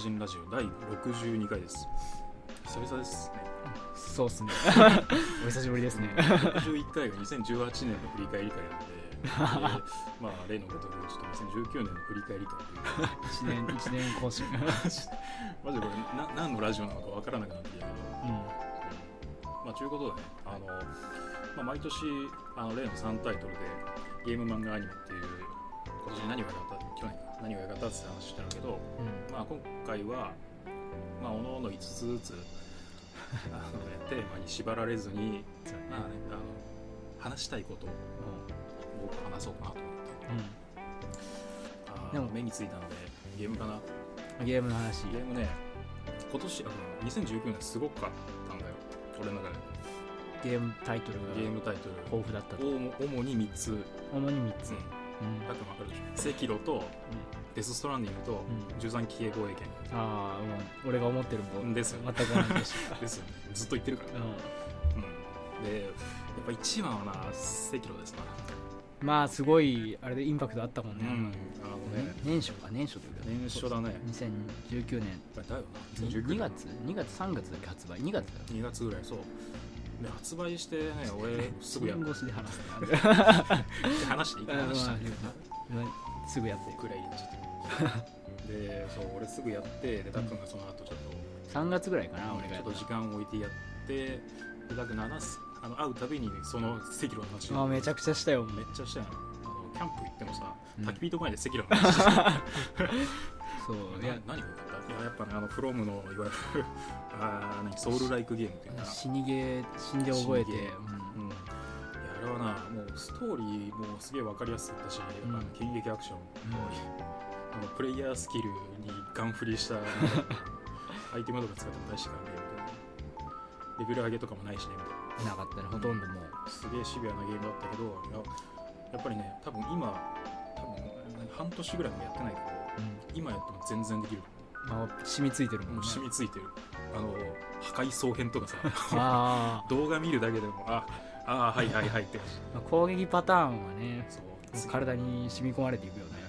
人ラジオ第62回です。久々です。ねそうっすね。お久しぶりですね。61回が2018年の振り返り会なので でまあ例のごとくちょっと2019年の振り返り会という。か一年一年更新。マジでこれな何のラジオなのかわからなくなってきたけどうん。まあ、ということでね、あのまあ、毎年あの例の3タイトルでゲーム漫画アニメっていう今年何が良かった？去年か何が良かったって話してるけど、まあ、今回は、まあ、おのおの5つずつ あの、ね、テーマに縛られずに、まあね、あの話したいことを僕話そうかなと思って。あーでも目についたのでゲームかな。うんゲームの話。ゲームね今年あの2019年すごかったんだよ。俺の中で。ゲームタイトルがゲームタイトル。豊富だったと。主に3つ、うん、主に3つ、うんたく分かるでしょ。赤炉とデス・ストランディングとうん。13騎兵防衛ああもう俺が思ってるもん。ですよね。全く同じでし権 ですよね。ずっと言ってるから、た、うん、でやっぱ一番はな赤炉ですな、うん、まあすごいあれでインパクトあったもんね、うん、あのね年初か年初というか年初だね。2019年。だよな。2019 2月2月3月だっけ発売。2月だよ。2月ぐらいそう。で発売してね俺すぐやっ年越しで話すね話して。いいかあ話してまあまあすぐやって。くらいでそう俺すぐやってでたっくんがその後ちょっと3月ぐらいかな俺がちょっと時間を置いてやってでだく7すあの会うたびにその赤炉の話。たあめちゃくちゃしたよ。めっちゃしたよ。キャンプ行ってもさうん。焚き火と前で赤炉の話。してたそういやな何が良かった？いややっぱねあのフロムのいわゆるあー何ソウルライクゲームっていうか。死にゲー死んで覚えて死にゲー。うん。いやあれはなもうストーリーもすげえ分かりやすかったし、やっぱあの剣撃アクション、あのプレイヤースキルにガン振りしたアイテムとか使っても大して関係ないレベル上げとかもないしねみたいな。うんなかったねほとんどもう。すげえシビアなゲームだったけどややっぱりね多分今多分半年ぐらいもやってないけど今やっても全然できる。まあ染みついてるもんもうね染みついてる。あの破壊総編とかさ。あ 動画見るだけでもああはいはいはいって。攻撃パターンはね体に染み込まれていくよね。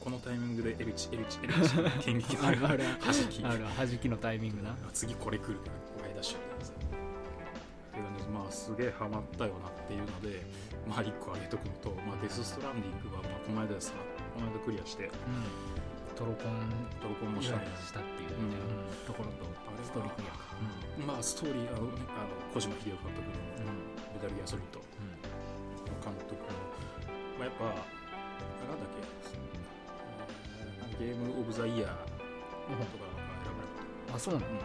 このタイミングでエルチエルチエルチ。剣撃のあるある。弾き。ある弾きのタイミングな。次これ来るからワイダッシュみたいなさっていうのでまあすげえハマったよなっていうのでまあ1個挙げとくのと、まあ、デス・ストランディングはまあこの間ですなこの間クリアして。うんトロコントロコンもしたねしたっていうねうんうんところとストーリークリアかまあストーリーあの、ね、あの小島秀夫監督のうん。メタルギアソリッドうん監督の、まあ、やっぱあなんだっけえーゲームオブザイヤーとかが選ばれた。あそうなの？うん。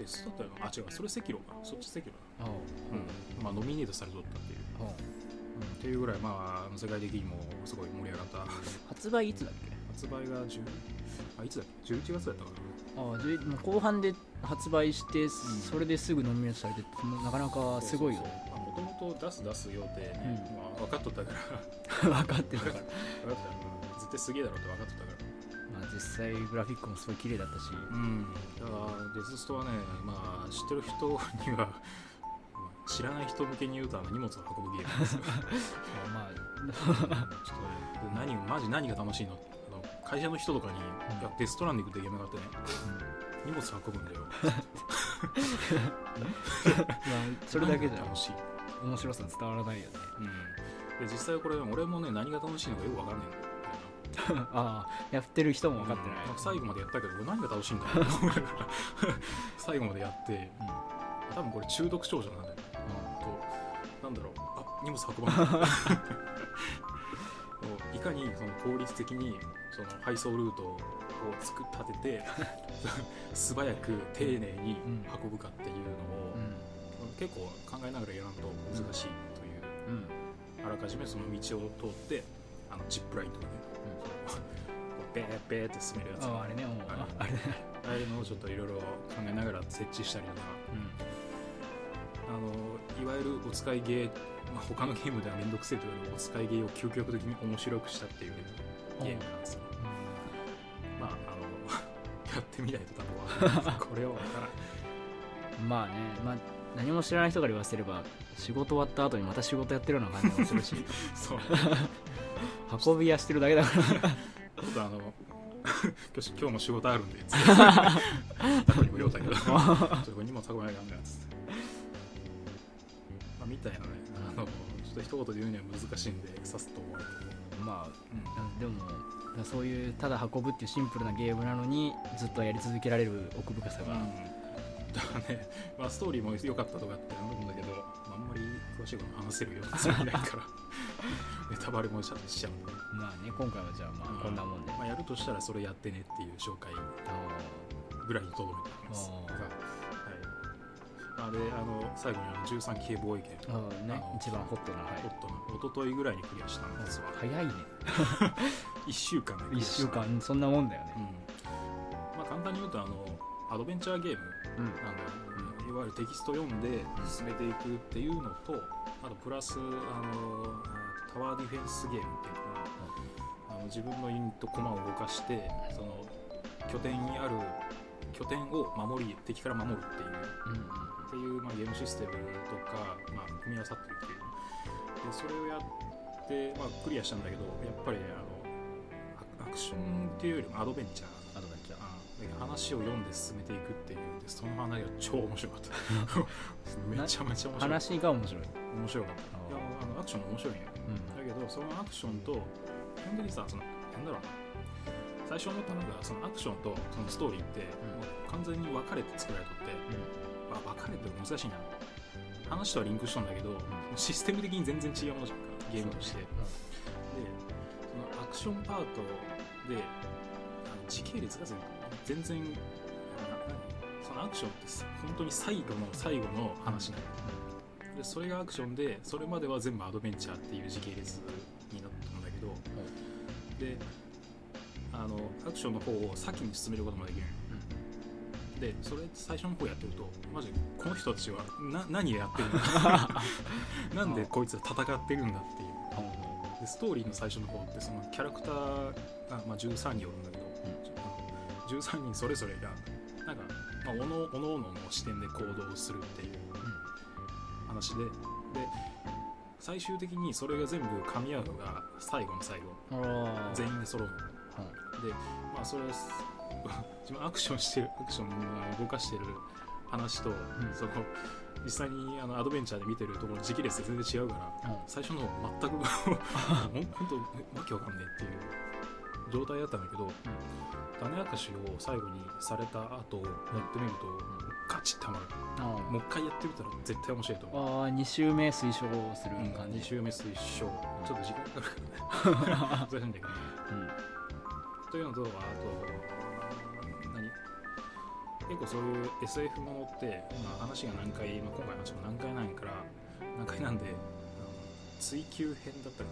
ベストだったあ違う。それ赤炉か。そっち赤炉だあうん。まあノミネートされとったっていう、あっていうぐらいまあ世界的にもすごい盛り上がった。発売いつだっけ？発売が10あいつだっけ？11月だったかああじゅもう後半で発売して、それですぐノミネートされてなかなかなすごいよ。ねもともと出す出す予定ね、うん。まあ、分かっとったから。分かってたから、分かった。ようん。絶対すげえだろうって分かっとったから。まあ、実際グラフィックもすごい綺麗だったし、うん。だからデスストはねまあ知ってる人には まあ知らない人向けに言うとあの荷物を運ぶゲームですよ。まあちょっとね何マジ何が楽しいのあの会社の人とかに、うん。いやデストランディングってゲームがあってね。荷物運ぶんだよ。まあそれだけじゃ楽しい、面白さ伝わらないよね。うん、で実際これ俺もね何が楽しいのかよく分かんない。んだよああやってる人も分かってない、うん。最後までやったけど何が楽しいんだろう。と思いながら最後までやって。多分これ中毒症状なんだよ、となんだろう。あ荷物運ばない いかにその効率的にその配送ルートを作っ立てて 素早く丁寧に運ぶかっていうのを、結構考えながらやらんと難しいという、うん。うんあらかじめその道を通ってあのジップラインとかね、ペーペーって進めるやつあああれねあれああれね。ああいうのをちょっといろいろ考えながら設置したりとかあのいわゆるお使いゲー、まあ、他のゲームでは面倒くせえというお使いゲーを究極的に面白くしたっていうゲームなんですよ、まああの やってみないと多分わからない。これは分からん。うんまあねまあ何も知らない人から言わせれば仕事終わった後にまた仕事やってるような感じがするし。そう。運び屋してるだけだから。ちょっとあの今日も仕事あるんでつって。タコにも言おうたけどちょっと荷物運ばないかんからつって、たいなね。あのちょっと一言で言うには難しいんでさすと終わるけどまあでもそういうただ運ぶっていうシンプルなゲームなのにずっとやり続けられる奥深さが、うん、だからね、まあ、ストーリーも良かったとかって思うんだけど、まあ、あんまり詳しいこと話せるようなつもりないから。ネタバレもしちゃしちゃう。まあね今回はじゃあまあこんなもんで、まあ、やるとしたらそれやってねっていう紹介ぐらいにとどめておきますあーがはい、あの最後にあの13期防衛権ああねあの一番ホットな、はい。ホットな一昨日ぐらいにクリアしたんですわ。早いね。1週間でクリ1アした。週間そんなもんだようん。ねまあ簡単に言うとあのアドベンチャーゲームうん。なんだいわゆるテキスト読んで進めていくっていうのとあとプラスあのあタワーディフェンスゲームっていうのはあの自分のユニットコマを動かしてその拠点にある拠点を守り敵から守るっていう。うんっていう、まあ、ゲームシステムとか、まあ、組み合わさってるっていうでそれをやって、まあ、クリアしたんだけどやっぱりねあのアアクションっていうよりもアドベンチャーアドベンチャー話を読んで進めていくっていうでその話が超面白かった。めちゃめちゃ面白い。話が面白い、面白かった。いやあのアクションも面白いんよだけどそのアクションと本当にさそのなんだろうな。最初思ったのがそのアクションとそのストーリーって、もう完全に分かれて作られとって、あ分かれてる難しいな。話とはリンクしとんだけど、システム的に全然違うものじゃんかゲームとして、でそのアクションパートで時系列が全然そのアクションって本当に最後の最後の話なの、でそれがアクションでそれまでは全部アドベンチャーっていう時系列になったんだけど、であのアクションの方を先に進めることもできるでそれ最初の方やってるとマジでこの人たちはな何をやってるんだ なんでこいつは戦ってるんだっていう。でストーリーの最初の方ってそのキャラクターが、まあ、13人おるんだけど、あの13人それぞれがなんか、まあ、おのおのおのの視点で行動するっていう話でで最終的にそれが全部噛み合うのが最後の最後。全員で揃うの。でまあそれ自分アクションしてるアクションを動かしてる話と、その実際にあのアドベンチャーで見てるところの時系列で全然違うから最初の方全く 本当わけわかんねえっていう状態だったんだけど、種明かしを最後にされた後やってみると、ガチってハマる。あもう一回やってみたら絶対面白いと思う。あ2週目推奨する感2じ、周目推奨。ちょっと時間かかるからね。難しいんだけどねうん。というのとあと何結構そういう SF ものって、まあ、話が何回、まあ、今回の話も何回なんから何回なんで追求編だったか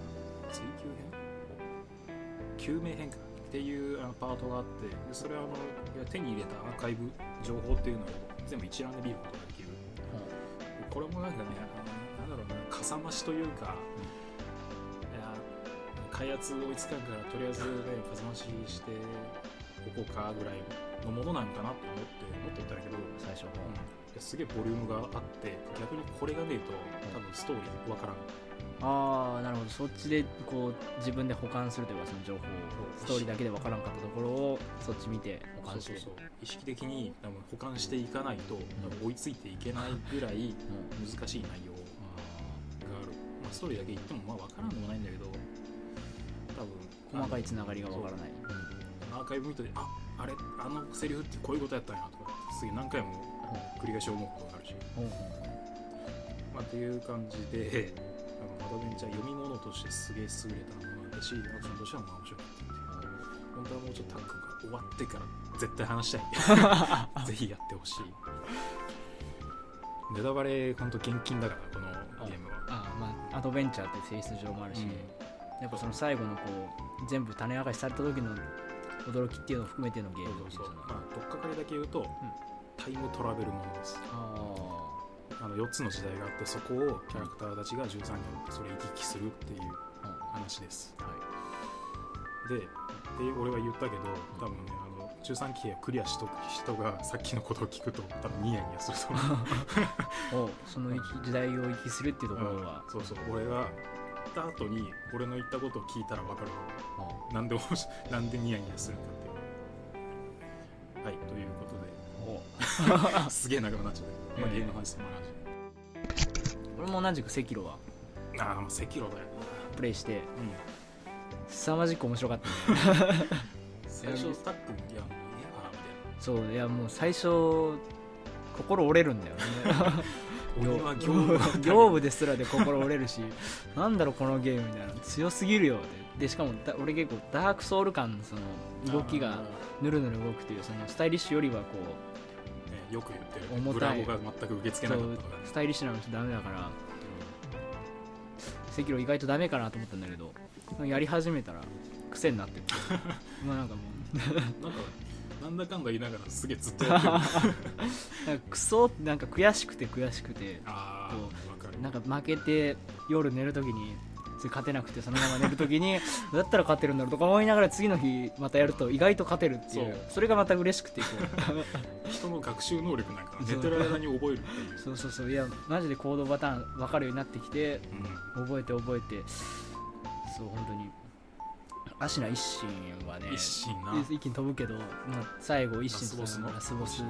な。追求編？救命編かっていうあのパートがあってでそれはあの手に入れたアーカイブ情報っていうのを全部一覧で見ることができる。これもなんかねなんだろうなかさ増しというか、いや開発追いつかんからとりあえずねかさ増ししておこうかぐらいのものなんかなと思って思っていたんだけど、最初のうん。すげえボリュームがあって逆にこれがねえと多分ストーリーわからん。ああなるほど。そっちでこう自分で保管するというかその情報を。ストーリーだけで分からんかったところをそっち見て保管して。そうそう。そう意識的に多分保管していかないと多分追いついていけないぐらいうん。難しい内容がある、まあ、ストーリーだけ言ってもまあ分からんでもないんだけど多分細かいつながりが分からない。アーカイブ見てああれあのセリフってこういうことやったんやとかすげえ何回も繰り返し思うことがあるし、まあ、っていう感じであのアドベンチャー読み物としてすげえ優れたものだしアクションとしてはまあ面白かったっていう。本当はもうちょっとタッグが終わってから絶対話したい。ぜひやってほしい。ネタバレ本当厳禁だからこのゲームは。ああまあアドベンチャーって性質上もあるし、うん。やっぱその最後のこう全部種明かしされた時の驚きっていうのを含めてのゲームそうそうまあ取っかかりだけ言うと、タイムトラベルものです。ああの4つの時代があってそこをキャラクターたちが13人おってそれ行き来するっていうあ話です。はでで俺は言ったけど多分ねあの13期をクリアしとく人がさっきのことを聞くと多分ニヤニヤすると思う。その時代を生きするっていうところは、そうそう。俺がた後に俺の言ったことを聞いたら分かる。なんで なんでニヤニヤするかっていう。はいということで すげえ長くなっちゃった、まあ、ゲームの話その話俺も同じく赤炉はああもう赤炉だよ。プレイしてな、うん、凄まじく面白かったね 最初スタックいやもう嫌だなみそういやもう最初心折れるんだよねは業務業務ですらで心折れるし なんだろうこのゲームみたいな強すぎるよって。でしかもだ俺結構ダークソウル感のその動きがぬるぬる動くというそのスタイリッシュよりはこねよく言ってる。重たい。ブラボが全く受け付けなかったとかねスタイリッシュなのとダメだから。赤炉意外とダメかなと思ったんだけどやり始めたら癖になってって まあなんかもう。なんかなんだかんだ言いながらすげえずっとやってる。なんかクソなんか悔しくて悔しくてあなんか負けて夜寝るときに勝てなくてそのまま寝るときに だったら勝てるんだろうとか思いながら次の日またやると意外と勝てるっていうそれがまた嬉しくてこ 人の学習能力なんか寝てる間に覚えるっていうう。そうそうそう。いやマジで行動パターン分かるようになってきてうん。覚えて覚えて。そう本当にアシナ一心はね一心な。一気に飛ぶけど、まあ、最後一心とラスボスのラスボス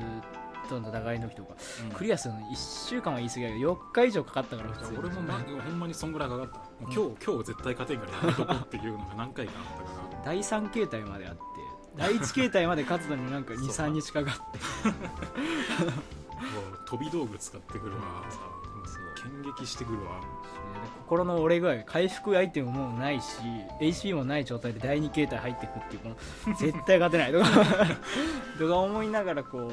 との戦いの時とかうん。クリアするのに1週間は言い過ぎだけど4日以上かかったから普通に俺もなほんまにそんぐらいかかった。もう今日、今日絶対勝てんからやめとこうっていうのが何回かあったか 第3形態まであって第1形態まで勝つのになんかそう23日かかって。ら もう飛び道具使ってくるわう剣撃してくるわ。心の折れ具合回復アイテムもないし HP もない状態で第2形態入ってくっていうこの絶対勝てないとか。とか思いながらこ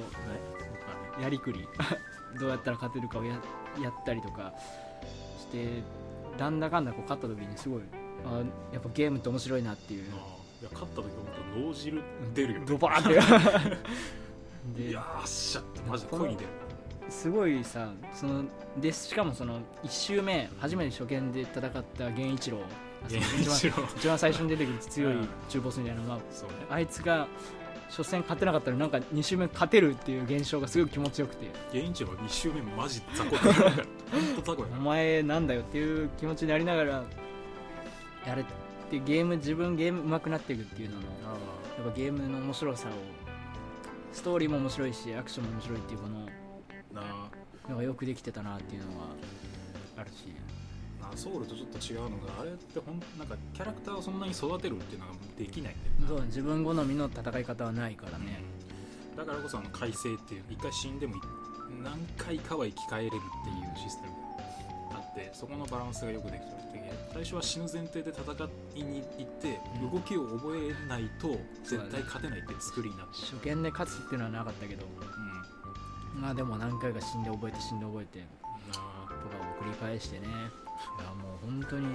うやりくりどうやったら勝てるかをややったりとか。してだんだかんだこう勝った時にすごいあやっぱゲームって面白いなっていう。いや勝った時は本当脳汁出るよ、ドバーって。で いやーっしゃってマジで声に出るすごいさそのでしかもその1周目初めて初見で戦った源一郎。現一番一番最初に出てくる強いうん。中ボスみたいなのがそうね。あいつが初戦勝てなかったらなんか2周目勝てるっていう現象がすごい気持ちよくて。現一郎2周目マジ雑魚だから お前なんだよっていう気持ちになりながらやれてゲーム自分ゲーム上手くなっていくっていうののあやっぱゲームの面白さをストーリーも面白いしアクションも面白いっていうこのーなのがよくできてたなっていうのはあるし。あなソウルとちょっと違うのがあれってほんなんかキャラクターをそんなに育てるっていうのができないんだよな。そう自分好みの戦い方はないからね、だからこそあの改正っていう一回死んでもい何回かは生き返れるっていうシステムがあってそこのバランスがよくできてて最初は死ぬ前提で戦いに行ってうん。動きを覚えないと絶対勝てないっていう作りになって初見で勝つっていうのはなかったけど。うんまあでも何回か死んで覚えて死んで覚えてなとかを繰り返してね。いやもう本当に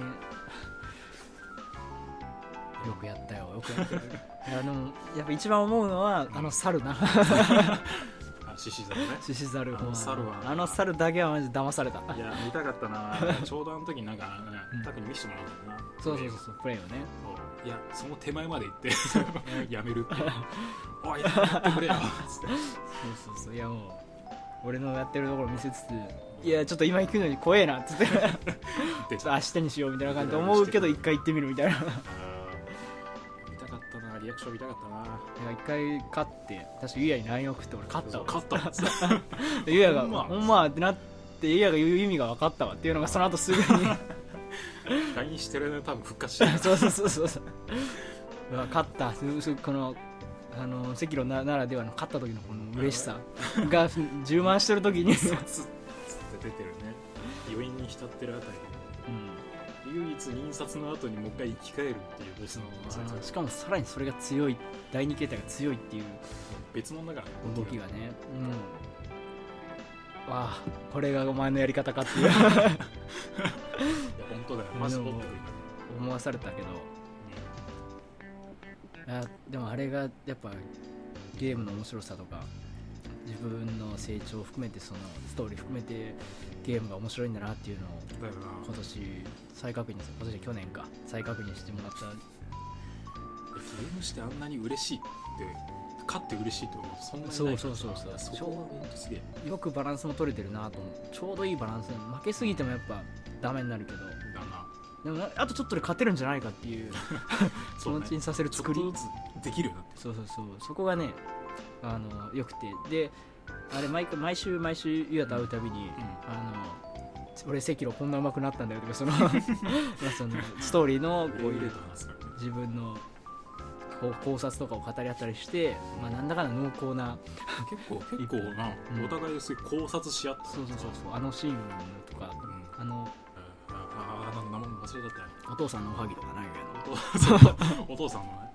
よくやったよ。よくやったよ。いやでもやっぱ一番思うのはあの猿な。あ獅子座のね。獅子猿あの猿は。あの猿だけはマジ騙された。いや見たかったな。ちょうどあの時なんか、タクに見せてもらったんだよな。そうそうそうそうプレイをね。いやその手前まで行って やめるって。おいやってくれよ。そうそうそう。いやもう俺のやってるところ見せつついやちょっと今行くのに怖えなっつって。ちょっ出と明日にしようみたいな感じで思うけど一回行ってみるみたいな。見たかったなリアクション見たかったな。一回勝って確かゆうやに LINE 送って俺勝ったわ。勝ったっつってでゆうやがほんま。ほんまってなってゆうやが言う意味が分かったわっていうのがその後すぐに。LINE してる間に多分復活してる。そうそうそうそう。そううわ勝った。このあの赤炉なならではの勝った時のこの嬉しさが充満してる時に、つって出てるね。余韻に浸ってるあたり。で唯一印刷の後にもう一回生き返るっていうボスのしかもさらにそれが強い第二形態が強いっていう別物だからね動きがね。うん。わあこれがお前のやり方かっていう。いや本当だよ。マジ思わされたけどあでもあれがやっぱゲームの面白さとか自分の成長を含めてそのストーリー含めてゲームが面白いんだなっていうのを今年再確認今年去年か。再確認してもらった。ゲームしてあんなに嬉しいって勝って嬉しいってことそんなにそうそうそうそう。そすげえ。よくバランスも取れてるなと思う。ちょうどいいバランス。負けすぎてもやっぱダメになるけどでもなあとちょっとで勝てるんじゃないかっていう 気持ちにさせる作り。とずつできるようになって。そうそうそう。そこがねあのよくて。であれ毎回毎週毎週ユアと会うたびに、あの俺赤炉こんな上手くなったんだよとかその まあそのストーリーのこういう自分のこう考察とかを語り合ったりして、まあ、なんだかんだ濃厚な結構結構な、うん、お互い考察し合ってそうそうそうそう。あのシーンとか、うん、あのなん名前忘れちゃったよお父さんのおはぎとかないけどお父さんのね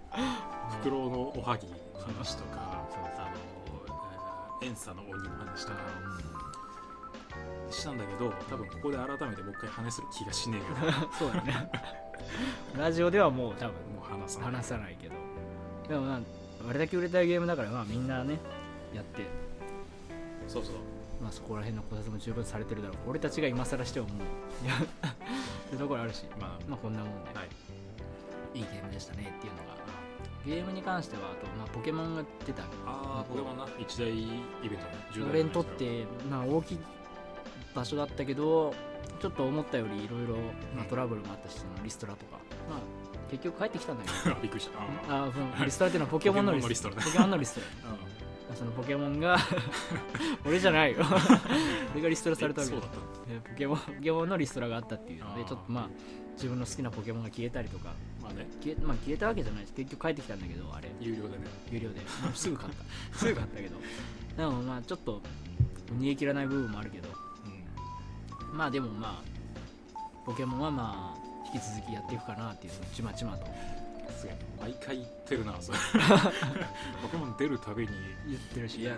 フクロウのおはぎの話とかあの遠佐の鬼の話とか、したんだけど多分ここで改めてもう一回話する気がしねえよそうだね。ラジオではもう多分もう話さない。話さないけど。でもまああれだけ売れたいゲームだからまあみんなねやって。そうそう。まあそこら辺の考察も十分されてるだろう。俺たちが今更してももういやってところあるし、まあ、まあこんなもんで、はい、いいゲームでしたねっていうのが。ゲームに関してはあと、まあ、ポケモンが出た。ああポケモンな。一大イベントね。俺にとってまあ大きい場所だったけどちょっと思ったよりいろいろトラブルもあったしそのリストラとか。まあ結局帰ってきたんだけど。びっくりした。ああリストラっていうのはポケモンのリスト。ラポケモンのリストラ そのポケモンが 俺じゃないよ。俺がリストラされたわけだ。ポケモンポケモンのリストラがあったっていうのでちょっとまあ自分の好きなポケモンが消えたりとか。まあね。消え,、まあ、消えたわけじゃないし結局帰ってきたんだけどあれ。有料でね。有料で。すぐ買った。すぐ買ったけど。でもまあちょっと逃げ切らない部分もあるけど。まあでもまあポケモンはまあ引き続きやっていくかなっていうちまちまとすげえ毎回言ってるなそれ。ポケモン出るたびに言ってるし。いや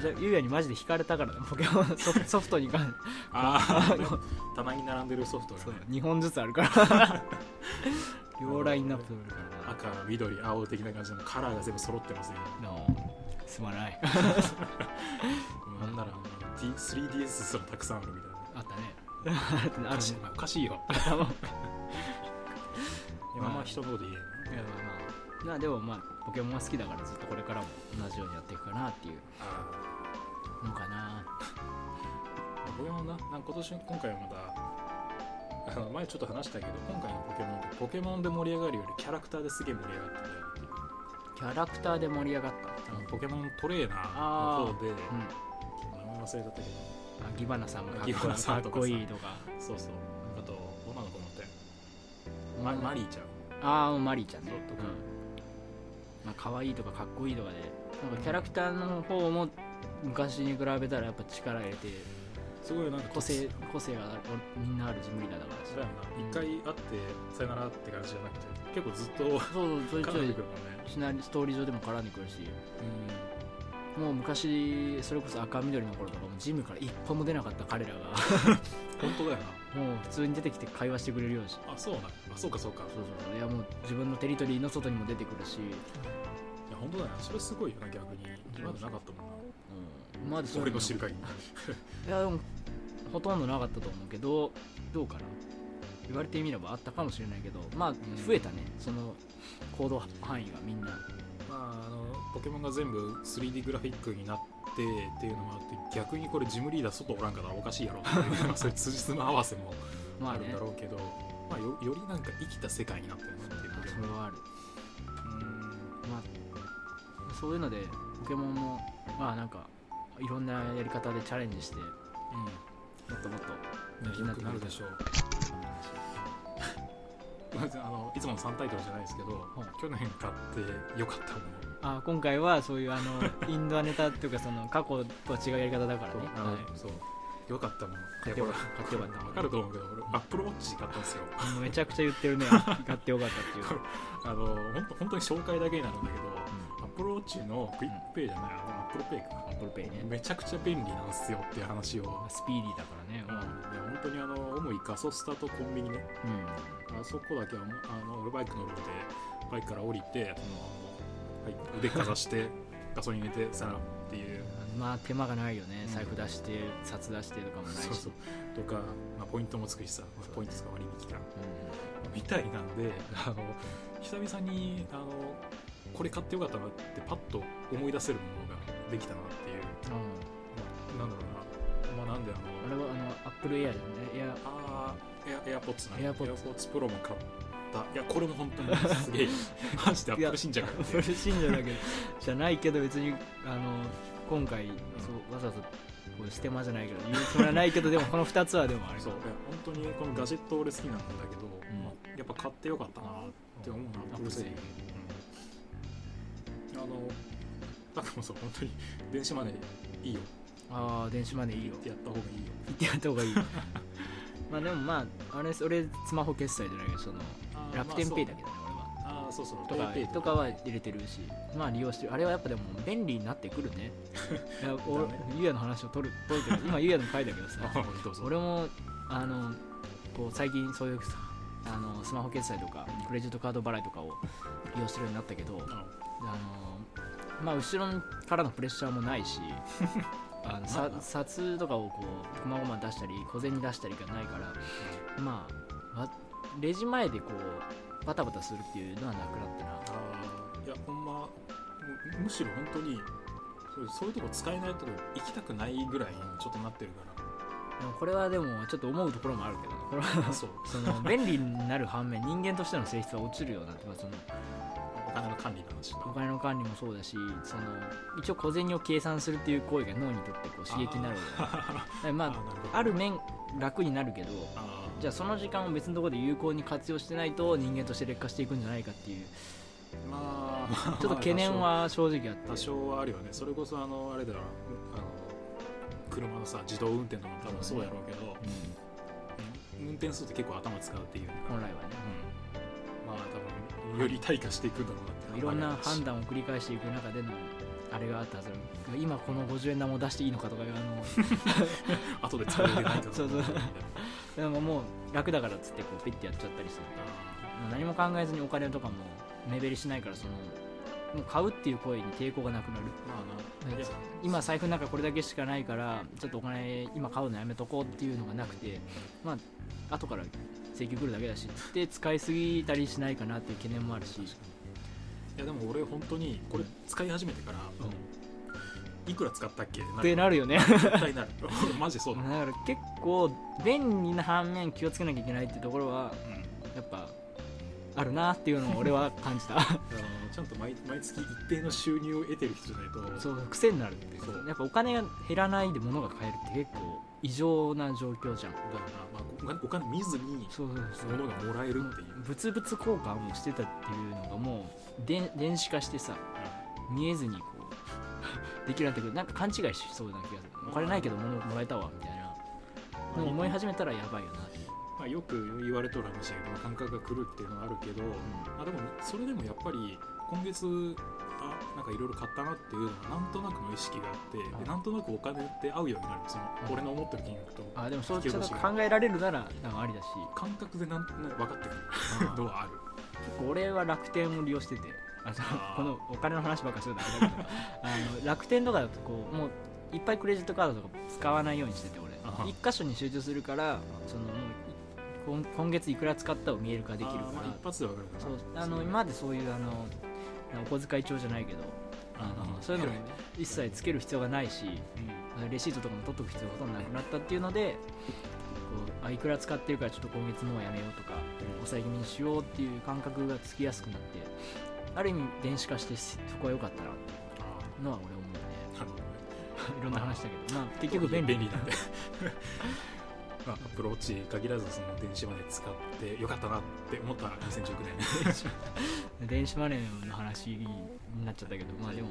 じゃゆうやにマジで引かれたから ポケモンソフトに関ああ棚に並んでるソフトが、ね、2本ずつあるから。両ラインナップ赤緑青的な感じのカラーが全部揃ってますよ、すまない。なんなら 3DS すらたくさんあるみたいな。あったね。あるねおかしいよ。今まあ人のこと言えいやまあまあ。でもまあポケモンは好きだからずっとこれからも同じようにやっていくかなっていう。のかなポケモンななん今年今回はまだあの前ちょっと話したけど今回のポケモンってポケモンで盛り上がるよりキャラクターですげえ盛り上がったんだよキャラクターで盛り上がった？あのポケモントレーナーの方で、うん、名前忘れちゃったけど。ギバナさんもかっこいいとか。そうそう。あと女の子もってママリーちゃんああマリーちゃんね。とか、うん、まあ可愛いとかかっこいいとかでなんかキャラクターの方も昔に比べたらやっぱ力入れてすごいなんか個性個性がみんなあるジムリーダーだか。らそだよな。一、回会ってさよならって感じじゃなくて結構ずっとそうそうちょいちょい、ね、シナリストーリー上でも絡んでくるし、うん。もう昔それこそ赤緑の頃とかもジムから一歩も出なかった彼らが。本当だよなもう普通に出てきて会話してくれるようしあそうなんあそうかそうか。そうそういやもう自分のテリトリーの外にも出てくるし。いや本当だよそれすごいよな逆に。今までなかったもんな。うん。まだ俺の知る限り。いやでもほとんどなかったと思うけどどうかな。言われてみればあったかもしれないけどまあ増えたね、うん、その行動範囲がみんな。まあ、あのポケモンが全部 3D グラフィックになってっていうのもあって逆にこれジムリーダー外おらんからおかしいやろっていうそういう辻褄合わせもあるんだろうけど、まあ、よよりなんか生きた世界になってるなっていう。それはある。うんまあそういうのでポケモンもまあなんかいろんなやり方でチャレンジして、うん、もっともっと人気になってくるでしょうあのいつもの3タイトルじゃないですけど、去年買ってよかったものあ今回はそういうあのインドアネタっていうかその過去とは違うやり方だからね。はい、そうよかったもの買ってよかった買ってよかった分かると思うけど俺アップルウォッチ買ったんですよ。めちゃくちゃ言ってるね。買ってよかったっていう。あの本当本当に紹介だけになるんだけど、うん、アップルウォッチのクイックペイじゃない、うん、アップルペイかアップルペイね。めちゃくちゃ便利なんですよっていう話を。スピーディーだからね、うん、いや本当にあの主にガソスタとコンビニね、うん、あそこだけはあの俺バイク乗るのでバイクから降りてそのはい、腕かざしてガソリン入れてさらっていう。まあ手間がないよね、財布出して札出してとかもないし。そうそう。とか、まあ、ポイントもつくしさ。ポイント使わりに来た、うん、みたいなんであの久々にあのこれ買ってよかったなってパッと思い出せるものができたなっていう、うん、なんだろうな。まあなんであのあれはあのアップルエアじゃんね。エアあエアエアポッツなエアポッツプロも買っった。いやこれも本当に。すげえマジでアップル信者かアップル信者だけどじゃないけど別にあの今回、そうわざわざこうステマじゃないけど言うつもりはないけどでもこの2つはでもあれそう。いや本当にこのガジェット俺好きなんだけど、まあ、やっぱ買ってよかったなって思うなアップル製品、うん、あのだからそう本当に電子マネーいいよ。ああ電子マネーいいよ。ってやった方がいいよ。言ってやった方がいいまあでもまああれ俺スマホ決済じゃないけどその楽天ペイだけどね、ああそうそう。とかとか。は入れてるしまあ利用してる。あれはやっぱでも便利になってくるね。いやおゆうやの話を取る取るけど 今ゆうやの回だけどさ俺もあのこう最近そういうあのスマホ決済とかクレジットカード払いとかを利用するようになったけど、あのまあ後ろからのプレッシャーもないし あのさ札とかをこうこまごま出したり小銭出したりがないから、まあレジ前でこうバタバタするっていうのはなくなったな。あいやほんまむしろ本当にそうそういうとこ使えないとこ行きたくないぐらいにちょっとなってるから。これはでもちょっと思うところもあるけどこれはその便利になる反面人間としての性質は落ちるようなってそのお金の管理の話お金の管理もそうだしその一応小銭を計算するっていう行為が脳にとってこう刺激になるのでまあある面楽になるけどじゃあその時間を別のところで有効に活用してないと人間として劣化していくんじゃないかっていう。まあ、ちょっと懸念は正直あって。多少はあるよね。それこそあのあれだろあの車のさ自動運転とかも多分そうやろうけど、うん、運転すると結構頭使うっていう。本来はね、うん、より退化していくんだろうなって。いろんな判断を繰り返していく中でのあれがあったはず今この50円玉を出していいのかとかあの。後で使ないかそうそう。でももう楽だからっつってこうピッてやっちゃったりする何も考えずにお金とかも目減りしないからそのもう買うっていう声に抵抗がなくなる、まあ、な。今財布の中これだけしかないからちょっとお金今買うのやめとこうっていうのがなくて。まあ後から請求来るだけだしで使いすぎたりしないかなっていう懸念もあるし。いやでも俺本当にこれ使い始めてから、うん、いくら使ったっけってなる。よね。絶対なる。マジそうだ。だから結構便利な反面気をつけなきゃいけないっていうところは、うん、やっぱあるなっていうのを俺は感じた。ちゃんと毎毎月一定の収入を得てる人じゃないと。そう癖になるってそう。やっぱお金が減らないで物が買えるって結構異常な状況じゃん。だから、まあ、お金見ずに物がもらえるっていう。物々交換をしてたっていうのがもうで電子化してさ、うん、見えずにこうできるようになってくる。なんか勘違いしそうな気がする。お金ないけど物もらえたわみたいな、思い始めたらやばいよなまあ、よく言われとる話やけど感覚が来るっていうのはあるけど、うん、あでもそれでもやっぱり今月あなんかいろいろ買ったなっていうのはなんとなくの意識があってでなんとなくお金って合うようになる。その、俺の思ってる金額とあでもそうちょっと考えられるならなんかありだし。感覚でなんとなく分かってくる。のは ある。結構俺は楽天を利用しててあこのお金の話ばっかするんだけど。あの楽天とかだとこうもういっぱいクレジットカードとか使わないようにしてて俺。一箇所に集中するからその今今月いくら使ったを見える化できるから。一発で分かるかそう。あの今までそういうあのお小遣い帳じゃないけどあのそういうの一切つける必要がないし、うん、レシートとかも取っとく必要がほとんどなくなったっていうのでこうあいくら使ってるからちょっと今月もうやめようとか、抑え気味にしようっていう感覚がつきやすくなってある意味電子化してそこは良かったなっていうのは俺思うね。いろんな話だけど、まあ、結局便利なんで アプローチ限らずその電子マネー使ってよかったなって思った2019年。電子マネーの話になっちゃったけどまあでも。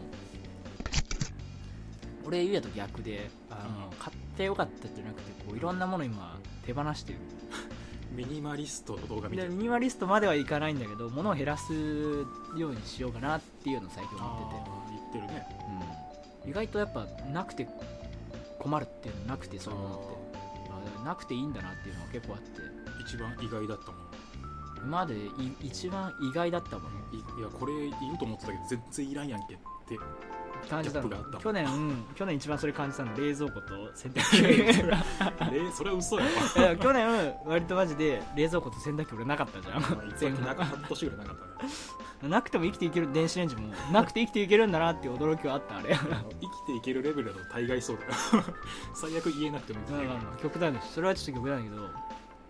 俺言うやと逆であの、うん、買ってよかったじゃなくてこういろんなもの今手放してる。ミニマリストの動画見てミニマリストまではいかないんだけど物を減らすようにしようかなっていうのを最近思ってて。言ってるね、うん、意外とやっぱなくて困るっていうのなくてそういうものってなくていいんだなっていうのは結構あって。一番意外だったもん今まで一番意外だったもんいやこれいると思ってたけど全然いらんやんけって感じたの。去年去年一番それ感じたの。冷蔵庫と洗濯機。それは嘘やわ。去年割とマジで冷蔵庫と洗濯機俺なかったじゃん。全半。年ぐらいなかったねなくても生きていける電子レンジもなくて生きていけるんだなっていう驚きはあったあれ。生きていけるレベルだと大概そうだよ。最悪言えなくてもいい。極端です。それはちょっと極端だけど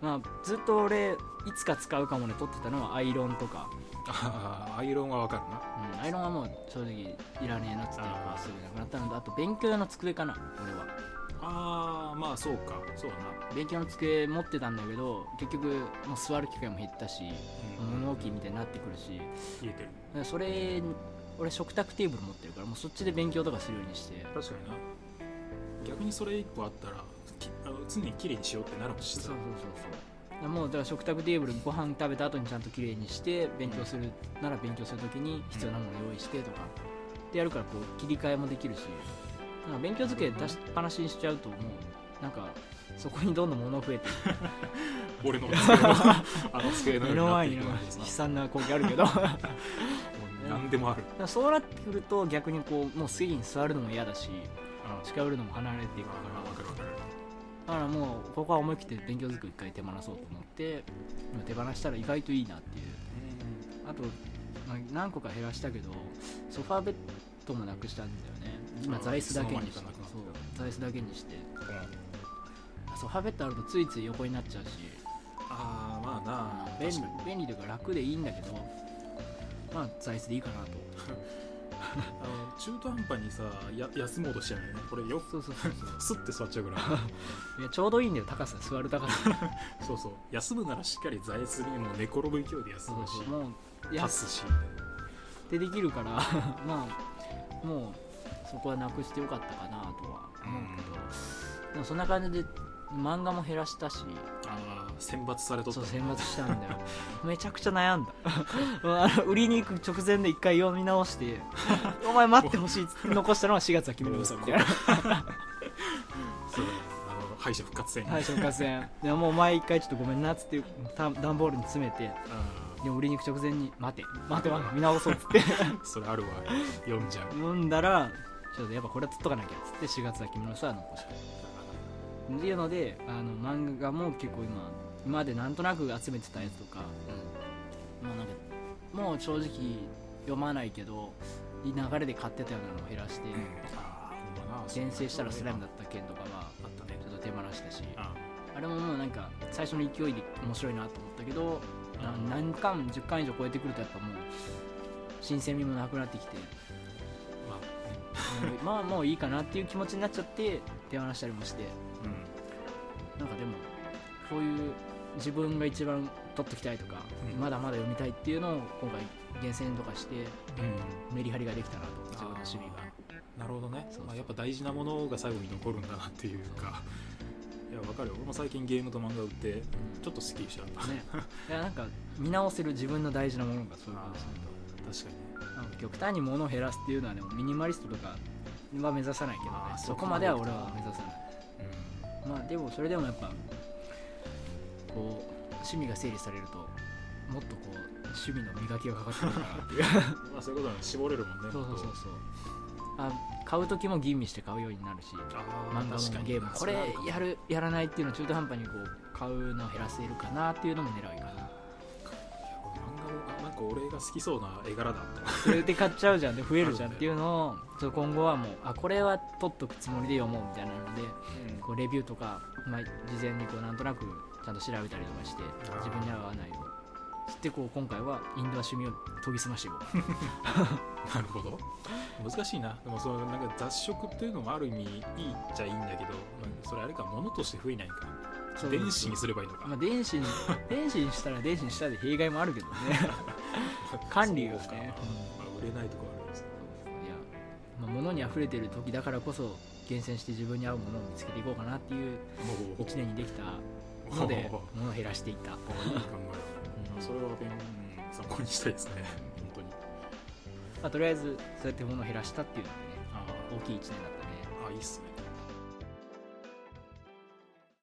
まあ、ずっと俺いつか使うかもね取ってたのはアイロンとか、ああアイロンはわかるな。うん、アイロンはもう正直いらねえなっつってあーすぐなくなったのとあと勉強用の机かな俺は。ああまあそうか。そうだな。勉強の机持ってたんだけど結局もう座る機会も減ったしうん。物置みたいになってくるし。言えてる。でそれ俺食卓テーブル持ってるからもうそっちで勉強とかするようにして。確かにな。逆にそれ一個あったらきあの常に綺麗にしようってなるもんしさそうそうそうそう。もうだから食卓テーブルご飯食べた後にちゃんときれいにして勉強するなら勉強するときに必要なものを用意してとか。でやるからこう切り替えもできるし。なんか勉強机出しっぱなしにしちゃうともうなんかそこにどんどん物増えて。俺のあ の机の目の前に悲惨な光景あるけど。何でもある。らそうなってくると逆にこうもう席に座るのも嫌だしあ近寄るのも離れていくかあ分かる分かる。らだからもうここは思い切って勉強机一回手放そうと思って今手放したら意外といいなっていう。あと、まあ、何個か減らしたけどソファーベッドもなくしたんだよね。今座椅子だけにしてそう座椅子だけにして。ソファーベッドあるとついつい横になっちゃうし。ああまあな便利便利というか楽でいいんだけどまあ座椅子でいいかなと あの中途半端にさや休もうとしちゃうよね。これよくそうそうそうそう。スッて座っちゃうから。いやちょうどいいんだよ高さ座る高さ。そうそう。休むならしっかり座椅子にもう寝転ぶ勢いで休そうむし。そうもうや立つし。ってできるから まあもうそこはなくしてよかったかなとは思うけど、でもそんな感じで漫画も減らしたし。ああ選抜されとった。そう選抜したんだよ。めちゃくちゃ悩んだ。売りに行く直前で一回読み直して「お前待ってほしい」っつって残したのは4月は君の嘘みた。いな敗者復活戦。敗者復活戦。でももうお前一回ちょっとごめんなっつってた段ボールに詰めてあでも売りに行く直前に「待て待て待て見直そう」っつって。ーそれあるわ。読んじゃう。読んだらちょっとやっぱこれはつっとかなきゃっつって4月は君の嘘は残した。っていうのであの漫画も結構今今までなんとなく集めてたやつとかもうなんかもう正直読まないけど流れで買ってたようなのを減らして、ああほんまな。転生したらスライムだった件とかはあったね。ちょっと手放したし。ああれももうなんか最初の勢いで面白いなと思ったけど何巻10巻以上超えてくるとやっぱもう新鮮味もなくなってきて。まあ。ねもういいかなっていう気持ちになっちゃって手放したりもして。うん。なんかでもこういう自分が一番取っときたいとか、うん。まだまだ読みたいっていうのを今回厳選とかしてうん。メリハリができたなと自分の趣味が。なるほどね。まあ、やっぱ大事なものが最後に残るんだなっていうか。いやわかるよ。俺も最近ゲームと漫画売ってちょっとスッキリしちゃった。ね。いやなんか見直せる自分の大事なものがそういうことする確かに。ねとなんか極端に物を減らすっていうのはでもミニマリストとかは目指さないけどね。そこまでは俺は目指さない。うん。まあでもそれでもやっぱこう趣味が整理されるともっとこう趣味の磨きがかかってくるかなっていう。まあそういうことはね絞れるもんね。そうそうそう。そうあ買う時も吟味して買うようになるしあ漫画もゲームも。これやるやらないっていうのを中途半端にこう買うのを減らせるかなっていうのも狙いかな。漫画もなんか俺が好きそうな絵柄だった。それで買っちゃうじゃんで増えるじゃんっていうのをちょ今後はもうあこれは取っとくつもりで読もうみたいなのでこうレビューとか、まあ、事前にこうなんとなくちゃんと調べたりとかして自分に合わないようにしてこう今回はインドア趣味を研ぎ澄ましていこう。なるほど。難しいな。でもそのなんか雑食っていうのもある意味いいっちゃいいんだけど、まあ、それあれか物として増えないか。電子にすればいいのか、まあ、電子に 電子にしたら電子にしたで弊害もあるけどね。管理がね。まあ、売れないところありますね。いや、まあ、物に溢れてる時だからこそ厳選して自分に合うものを見つけていこうかなっていう1年にできたので 物を減らしていった。いい考えだねそれは勉、うん、参考にしたいですね。本当に。まあ、とりあえずそうやって物を減らしたっていうのでねあ大きい1年だったね。ああいいっすね